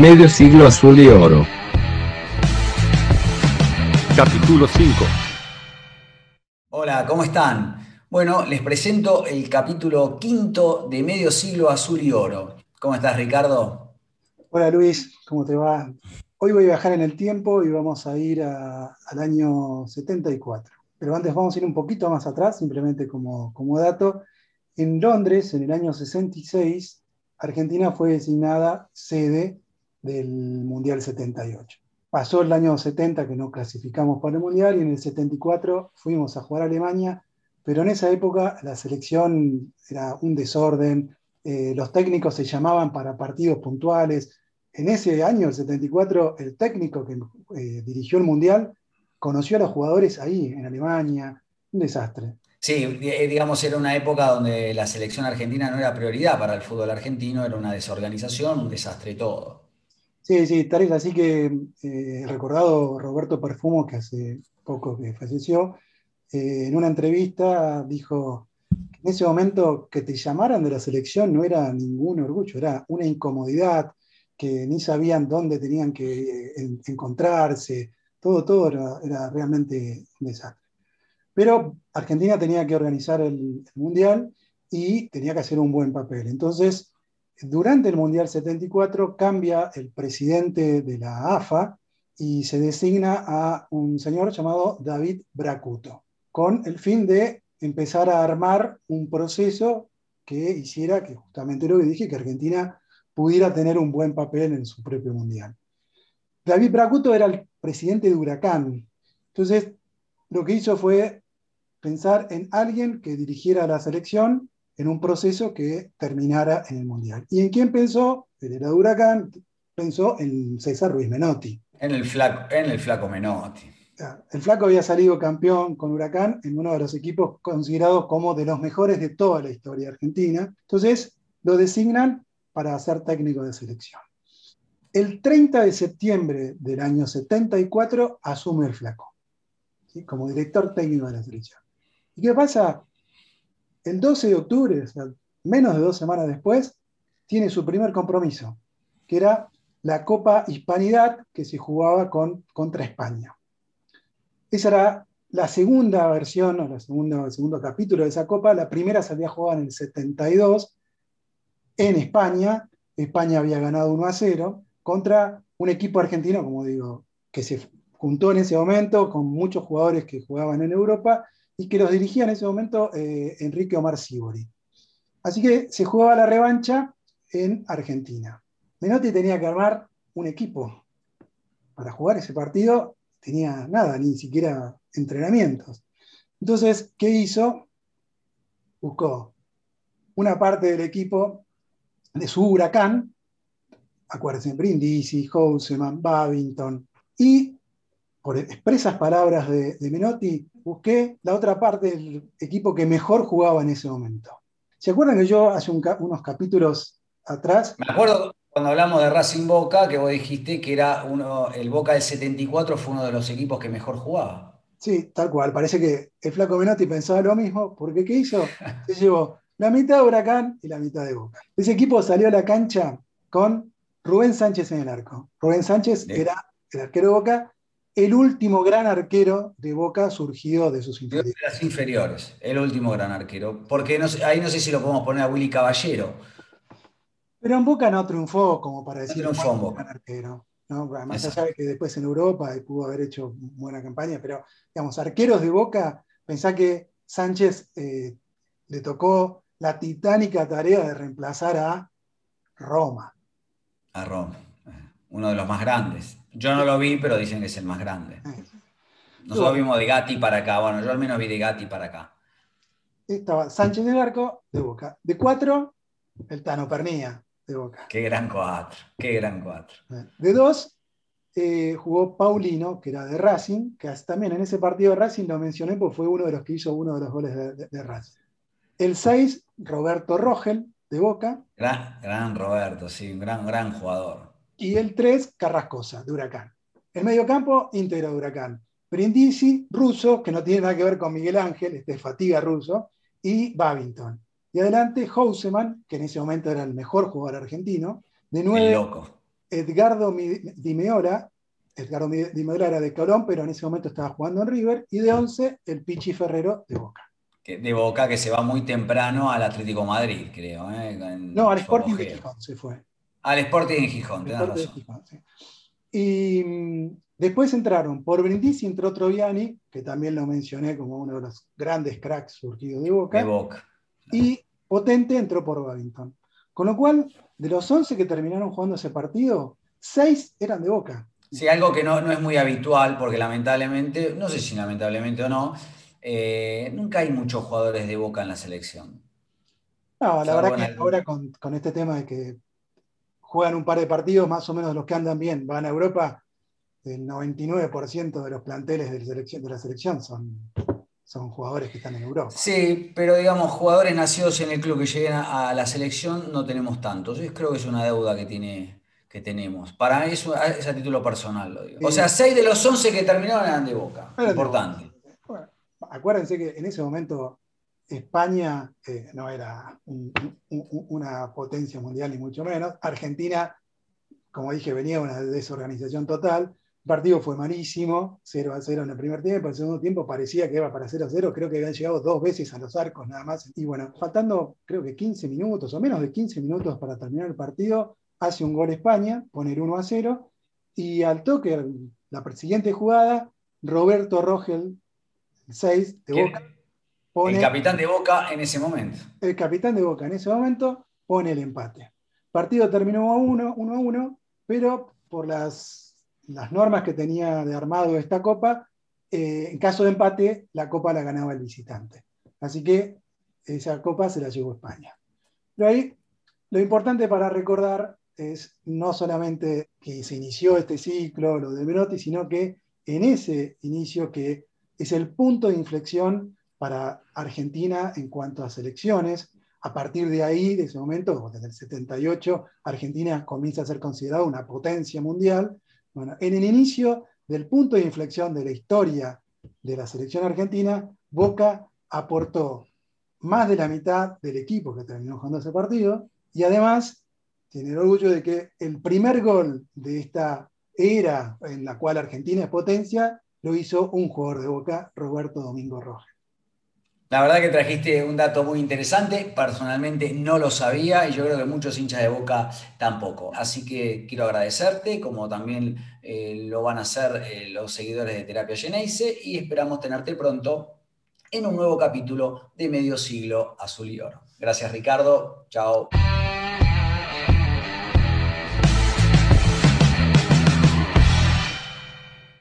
Medio siglo azul y oro. Capítulo 5. Hola, ¿cómo están? Bueno, les presento el capítulo quinto de Medio Siglo Azul y Oro. ¿Cómo estás, Ricardo? Hola Luis, ¿cómo te va? Hoy voy a viajar en el tiempo y vamos a ir a- al año 74. Pero antes vamos a ir un poquito más atrás, simplemente como, como dato. En Londres, en el año 66, Argentina fue designada sede del Mundial 78. Pasó el año 70 que no clasificamos para el Mundial y en el 74 fuimos a jugar a Alemania, pero en esa época la selección era un desorden, eh, los técnicos se llamaban para partidos puntuales. En ese año, el 74, el técnico que eh, dirigió el Mundial conoció a los jugadores ahí, en Alemania, un desastre. Sí, eh, digamos, era una época donde la selección argentina no era prioridad para el fútbol argentino, era una desorganización, un desastre todo. Sí, sí, tal es así que eh, recordado Roberto Perfumo, que hace poco que falleció, eh, en una entrevista dijo que en ese momento que te llamaran de la selección no era ningún orgullo, era una incomodidad, que ni sabían dónde tenían que eh, en- encontrarse, todo, todo era, era realmente un desastre. Pero Argentina tenía que organizar el, el Mundial y tenía que hacer un buen papel. Entonces, durante el Mundial 74 cambia el presidente de la AFA y se designa a un señor llamado David Bracuto, con el fin de empezar a armar un proceso que hiciera que justamente lo que dije, que Argentina pudiera tener un buen papel en su propio Mundial. David Bracuto era el presidente de Huracán, entonces lo que hizo fue pensar en alguien que dirigiera la selección en un proceso que terminara en el Mundial. ¿Y en quién pensó? Él era de Huracán, pensó en César Ruiz Menotti. En el flaco, en el flaco Menotti. El flaco había salido campeón con Huracán en uno de los equipos considerados como de los mejores de toda la historia argentina. Entonces lo designan para ser técnico de selección. El 30 de septiembre del año 74 asume el flaco, ¿sí? como director técnico de la selección. ¿Y qué pasa? El 12 de octubre, menos de dos semanas después, tiene su primer compromiso, que era la Copa Hispanidad que se jugaba con, contra España. Esa era la segunda versión, o la segunda, el segundo capítulo de esa Copa. La primera se había jugado en el 72 en España. España había ganado 1 a 0 contra un equipo argentino, como digo, que se juntó en ese momento con muchos jugadores que jugaban en Europa y que los dirigía en ese momento eh, Enrique Omar Sibori. Así que se jugaba la revancha en Argentina. Menotti tenía que armar un equipo para jugar ese partido, tenía nada, ni siquiera entrenamientos. Entonces, ¿qué hizo? Buscó una parte del equipo de su huracán, acuérdense, Brindisi, Houseman, Babington, y por expresas palabras de, de, Menotti, busqué la otra parte del equipo que mejor jugaba en ese momento. ¿Se acuerdan que yo hace un, unos capítulos atrás... Me acuerdo cuando hablamos de Racing Boca, que vos dijiste que era uno, el Boca del 74 fue uno de los equipos que mejor jugaba. Sí, tal cual. Parece que el flaco Menotti pensaba lo mismo, porque ¿qué hizo? Se llevó la mitad de Huracán y la mitad de Boca. Ese equipo salió a la cancha con Rubén Sánchez en el arco. Rubén Sánchez era el arquero de Boca, el último gran arquero de Boca surgido de sus inferiores. De las inferiores, el último gran arquero. Porque no ahí no sé si lo podemos poner a Willy Caballero. Pero en Boca no triunfó como para decir no triunfó en Boca. gran arquero. ¿no? Más allá de que después en Europa pudo haber hecho buena campaña, pero digamos, arqueros de Boca, pensá que Sánchez eh, le tocó la titánica tarea de reemplazar a Roma. A Roma, uno de los más grandes. Yo no lo vi, pero dicen que es el más grande. Nosotros vimos de Gatti para acá, bueno, yo al menos vi de Gatti para acá. Estaba Sánchez del arco de Boca. De cuatro, el Tano Pernía de Boca. Qué gran cuatro, qué gran cuatro. De dos, eh, jugó Paulino, que era de Racing, que también en ese partido de Racing lo mencioné porque fue uno de los que hizo uno de los goles de, de, de Racing. El 6, Roberto Rogel, de Boca. Gran, gran Roberto, sí, un gran, gran jugador. Y el 3, Carrascosa, de Huracán. El mediocampo, íntegro de Huracán. Brindisi, Russo, que no tiene nada que ver con Miguel Ángel, este es Fatiga Russo, y Babington. Y adelante, Houseman, que en ese momento era el mejor jugador argentino, de 9. El loco. Edgardo Di Meola, Edgardo Di Meola era de Colón, pero en ese momento estaba jugando en River, y de 11 el Pichi Ferrero de Boca. de Boca que se va muy temprano al Atlético Madrid, creo. ¿eh? no, al Sporting de Gijón se fue. Al Sporting de Gijón, tenés razón. Y mm, después entraron por Brindisi, entró Troviani, que también lo mencioné como uno de los grandes cracks surgidos de Boca. De Boca. Y Potente entró por Babington. Con lo cual, de los 11 que terminaron jugando ese partido, 6 eran de Boca. Sí, algo que no, es muy habitual, porque lamentablemente, no sé si lamentablemente o no, eh, nunca hay muchos jugadores de Boca en la selección. No, la verdad que ahora con, con, este tema de que juegan un par de partidos, más o menos los que andan bien, van a Europa, el 99% de los planteles de la selección, de la selección son, son jugadores que están en Europa. Sí, pero digamos, jugadores nacidos en el club que lleguen a, la selección no tenemos tantos. Yo creo que es una deuda que, tiene, que tenemos. Para mí es, a título personal, lo digo. O sea, 6 de los 11 que terminaron eran de Boca. Importante. acuérdense que en ese momento España eh, no era una potencia mundial ni mucho menos. Argentina, como dije, venía una desorganización total. El partido fue malísimo, 0 a 0 en el primer tiempo, en el segundo tiempo parecía que iba para 0 a 0, creo que habían llegado dos veces a los arcos nada más. Y bueno, faltando creo que 15 minutos o menos de 15 minutos para terminar el partido, hace un gol España, pone 1 a 0, y al toque, la siguiente jugada, Roberto Rogel, 6 de Boca el capitán de Boca en ese momento. El capitán de Boca en ese momento pone el empate. Partido terminó a 1 1 a 1, pero por las, las, normas que tenía de armado esta copa, eh, en caso de empate, la copa la ganaba el visitante. Así que esa copa se la llevó España. Pero ahí lo importante para recordar es no solamente que se inició este ciclo, lo de Berotti, sino que en ese inicio que es el punto de inflexión para Argentina en cuanto a selecciones. A partir de ahí, de ese momento, desde el 78, Argentina comienza a ser considerada una potencia mundial. Bueno, en el inicio del punto de inflexión de la historia de la selección argentina, Boca aportó más de la mitad del equipo que terminó jugando ese partido y además tiene el orgullo de que el primer gol de esta era en la cual Argentina es potencia lo hizo un jugador de Boca, Roberto Domingo Rojas. La verdad que trajiste un dato muy interesante, personalmente no lo sabía y yo creo que muchos hinchas de Boca tampoco. Así que quiero agradecerte, como también eh, lo van a hacer eh, los seguidores de Terapia Geneise y esperamos tenerte pronto en un nuevo capítulo de Medio Siglo Azul y Oro. Gracias Ricardo, chao.